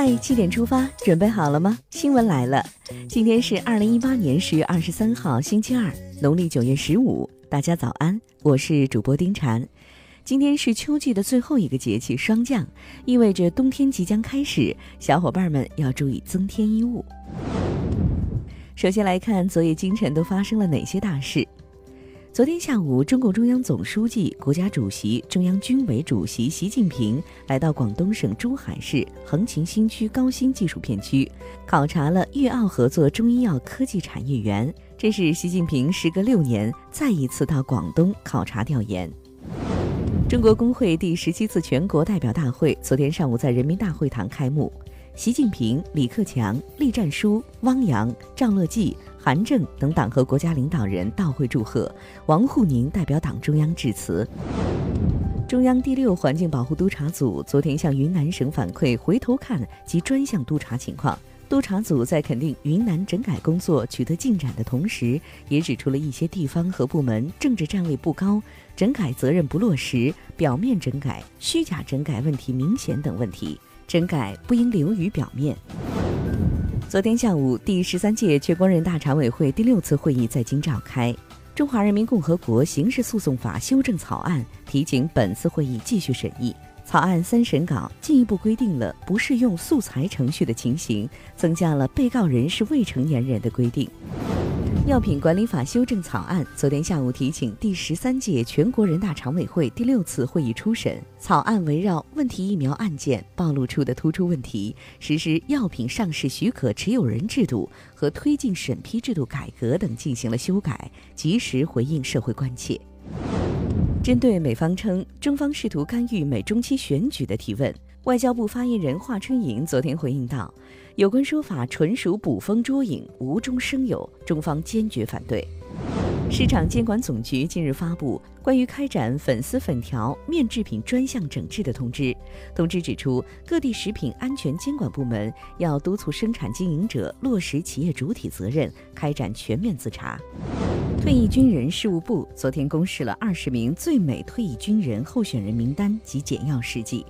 嗨，七点出发，准备好了吗？新闻来了，今天是二零一八年十月二十三号，星期二，农历九月十五。大家早安，我是主播丁婵。今天是秋季的最后一个节气霜降，意味着冬天即将开始，小伙伴们要注意增添衣物。首先来看昨夜今晨都发生了哪些大事。昨天下午，中共中央总书记、国家主席、中央军委主席习近平来到广东省珠海市横琴新区高新技术片区，考察了粤澳合作中医药科技产业园。这是习近平时隔六年再一次到广东考察调研。中国工会第十七次全国代表大会昨天上午在人民大会堂开幕，习近平、李克强、栗战书、汪洋、赵乐际。韩正等党和国家领导人到会祝贺，王沪宁代表党中央致辞。中央第六环境保护督察组昨天向云南省反馈回头看及专项督查情况。督查组在肯定云南整改工作取得进展的同时，也指出了一些地方和部门政治站位不高、整改责任不落实、表面整改、虚假整改问题明显等问题，整改不应流于表面。昨天下午，第十三届全国人大常委会第六次会议在京召开，《中华人民共和国刑事诉讼法》修正草案提请本次会议继续审议。草案三审稿进一步规定了不适用素材程序的情形，增加了被告人是未成年人的规定。药品管理法修正草案昨天下午提请第十三届全国人大常委会第六次会议初审。草案围绕问题疫苗案件暴露出的突出问题，实施药品上市许可持有人制度和推进审批制度改革等进行了修改，及时回应社会关切。针对美方称中方试图干预美中期选举的提问，外交部发言人华春莹昨天回应道。有关说法纯属捕风捉影，无中生有，中方坚决反对。市场监管总局近日发布关于开展粉丝粉条面制品专项整治的通知，通知指出，各地食品安全监管部门要督促生产经营者落实企业主体责任，开展全面自查。退役军人事务部昨天公示了二十名最美退役军人候选人名单及简要事迹。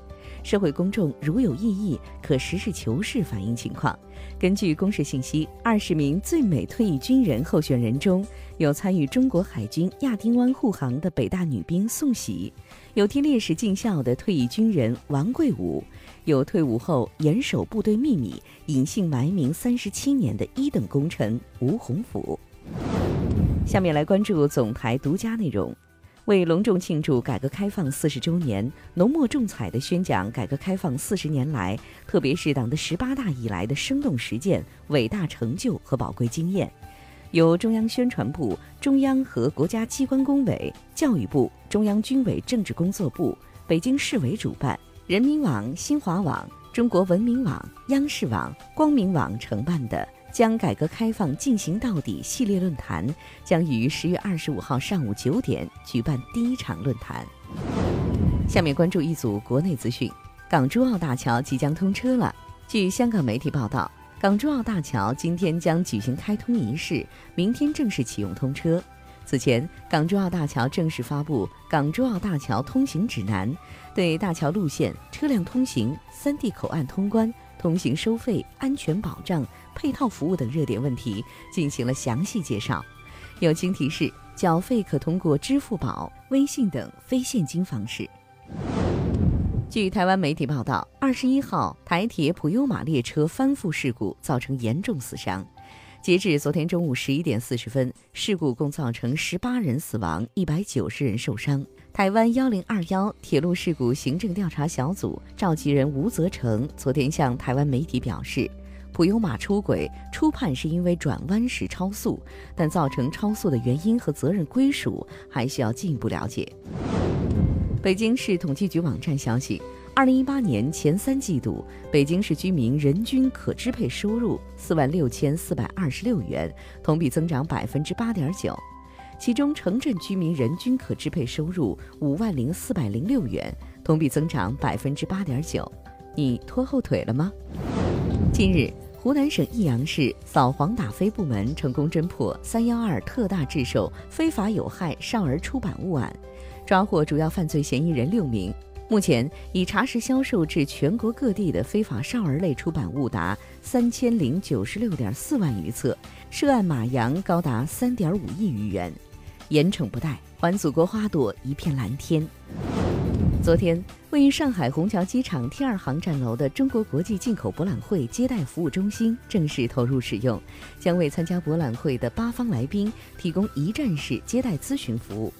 社会公众如有异议，可实事求是反映情况。根据公示信息，二十名最美退役军人候选人中有参与中国海军亚丁湾护航的北大女兵宋喜，有替烈士尽孝的退役军人王贵武，有退伍后严守部队秘密、隐姓埋名三十七年的一等功臣吴洪甫。下面来关注总台独家内容。为隆重庆祝改革开放四十周年，浓墨重彩地宣讲改革开放四十年来，特别是党的十八大以来的生动实践、伟大成就和宝贵经验，由中央宣传部、中央和国家机关工委、教育部、中央军委政治工作部、北京市委主办，人民网、新华网、中国文明网、央视网、光明网承办的。将改革开放进行到底系列论坛将于十月二十五号上午九点举办第一场论坛。下面关注一组国内资讯：港珠澳大桥即将通车了。据香港媒体报道，港珠澳大桥今天将举行开通仪式，明天正式启用通车。此前，港珠澳大桥正式发布《港珠澳大桥通行指南》，对大桥路线、车辆通行、三地口岸通关。通行收费、安全保障、配套服务等热点问题进行了详细介绍。友情提示：缴费可通过支付宝、微信等非现金方式。据台湾媒体报道，二十一号台铁普悠玛列车翻覆事故造成严重死伤。截至昨天中午十一点四十分，事故共造成十八人死亡，一百九十人受伤。台湾幺零二幺铁路事故行政调查小组召集人吴泽成昨天向台湾媒体表示，普悠玛出轨初判是因为转弯时超速，但造成超速的原因和责任归属还需要进一步了解。北京市统计局网站消息，二零一八年前三季度，北京市居民人均可支配收入四万六千四百二十六元，同比增长百分之八点九。其中，城镇居民人均可支配收入五万零四百零六元，同比增长百分之八点九。你拖后腿了吗？近日，湖南省益阳市扫黄打非部门成功侦破“三幺二”特大制售非法有害少儿出版物案，抓获主要犯罪嫌疑人六名。目前已查实销售至全国各地的非法少儿类出版物达三千零九十六点四万余册，涉案马洋高达三点五亿余元。严惩不贷，还祖国花朵一片蓝天。昨天，位于上海虹桥机场 T 二航站楼的中国国际进口博览会接待服务中心正式投入使用，将为参加博览会的八方来宾提供一站式接待咨询服务。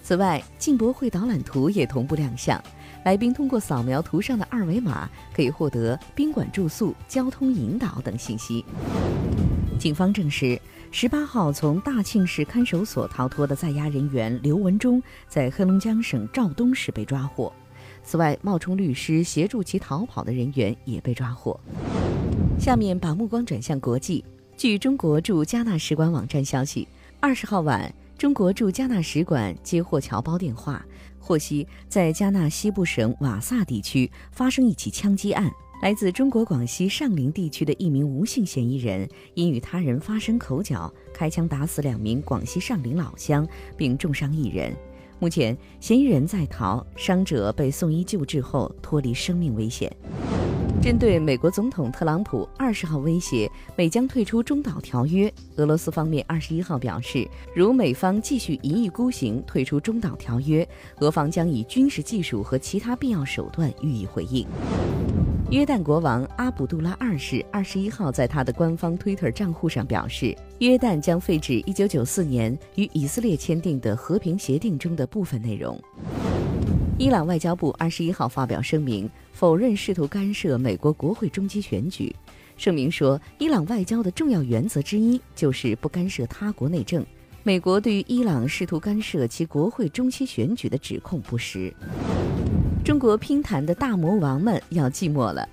此外，进博会导览图也同步亮相。来宾通过扫描图上的二维码，可以获得宾馆住宿、交通引导等信息。警方证实，十八号从大庆市看守所逃脱的在押人员刘文忠，在黑龙江省肇东市被抓获。此外，冒充律师协助其逃跑的人员也被抓获。下面把目光转向国际。据中国驻加纳使馆网站消息，二十号晚，中国驻加纳使馆接获侨胞电话。获悉，在加纳西部省瓦萨地区发生一起枪击案，来自中国广西上林地区的一名吴姓嫌疑人因与他人发生口角，开枪打死两名广西上林老乡，并重伤一人。目前，嫌疑人在逃，伤者被送医救治后脱离生命危险。针对美国总统特朗普二十号威胁美将退出中导条约，俄罗斯方面二十一号表示，如美方继续一意孤行退出中导条约，俄方将以军事技术和其他必要手段予以回应。约旦国王阿卜杜拉二世二十一号在他的官方 Twitter 账户上表示，约旦将废止一九九四年与以色列签订的和平协定中的部分内容。伊朗外交部二十一号发表声明，否认试图干涉美国国会中期选举。声明说，伊朗外交的重要原则之一就是不干涉他国内政。美国对于伊朗试图干涉其国会中期选举的指控不实。中国乒坛的大魔王们要寂寞了。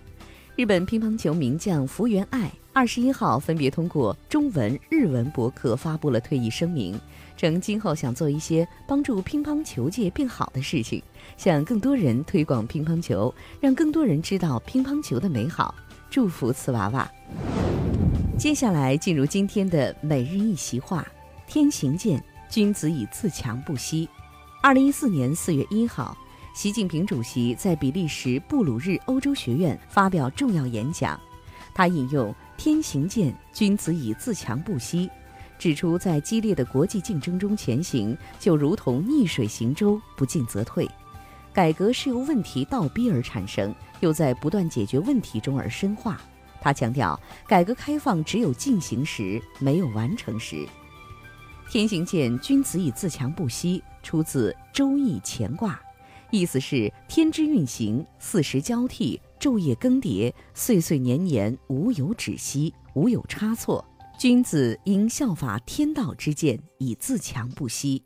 日本乒乓球名将福原爱二十一号分别通过中文、日文博客发布了退役声明。称今后想做一些帮助乒乓球界变好的事情，向更多人推广乒乓球，让更多人知道乒乓球的美好。祝福瓷娃娃。接下来进入今天的每日一席话：天行健，君子以自强不息。二零一四年四月一号，习近平主席在比利时布鲁日欧洲学院发表重要演讲，他引用“天行健，君子以自强不息”。指出，在激烈的国际竞争中前行，就如同逆水行舟，不进则退。改革是由问题倒逼而产生，又在不断解决问题中而深化。他强调，改革开放只有进行时，没有完成时。天行健，君子以自强不息，出自《周易》乾卦，意思是天之运行，四时交替，昼夜更迭，岁岁年年，无有止息，无有差错。君子应效法天道之见，以自强不息。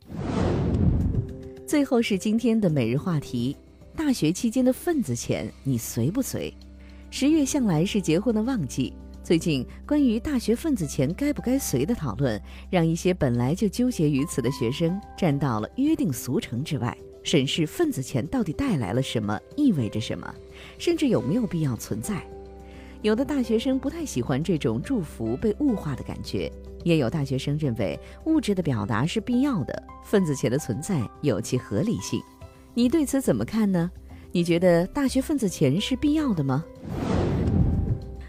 最后是今天的每日话题：大学期间的份子钱，你随不随？十月向来是结婚的旺季，最近关于大学份子钱该不该随的讨论，让一些本来就纠结于此的学生站到了约定俗成之外，审视份子钱到底带来了什么，意味着什么，甚至有没有必要存在。有的大学生不太喜欢这种祝福被物化的感觉，也有大学生认为物质的表达是必要的，份子钱的存在有其合理性。你对此怎么看呢？你觉得大学份子钱是必要的吗？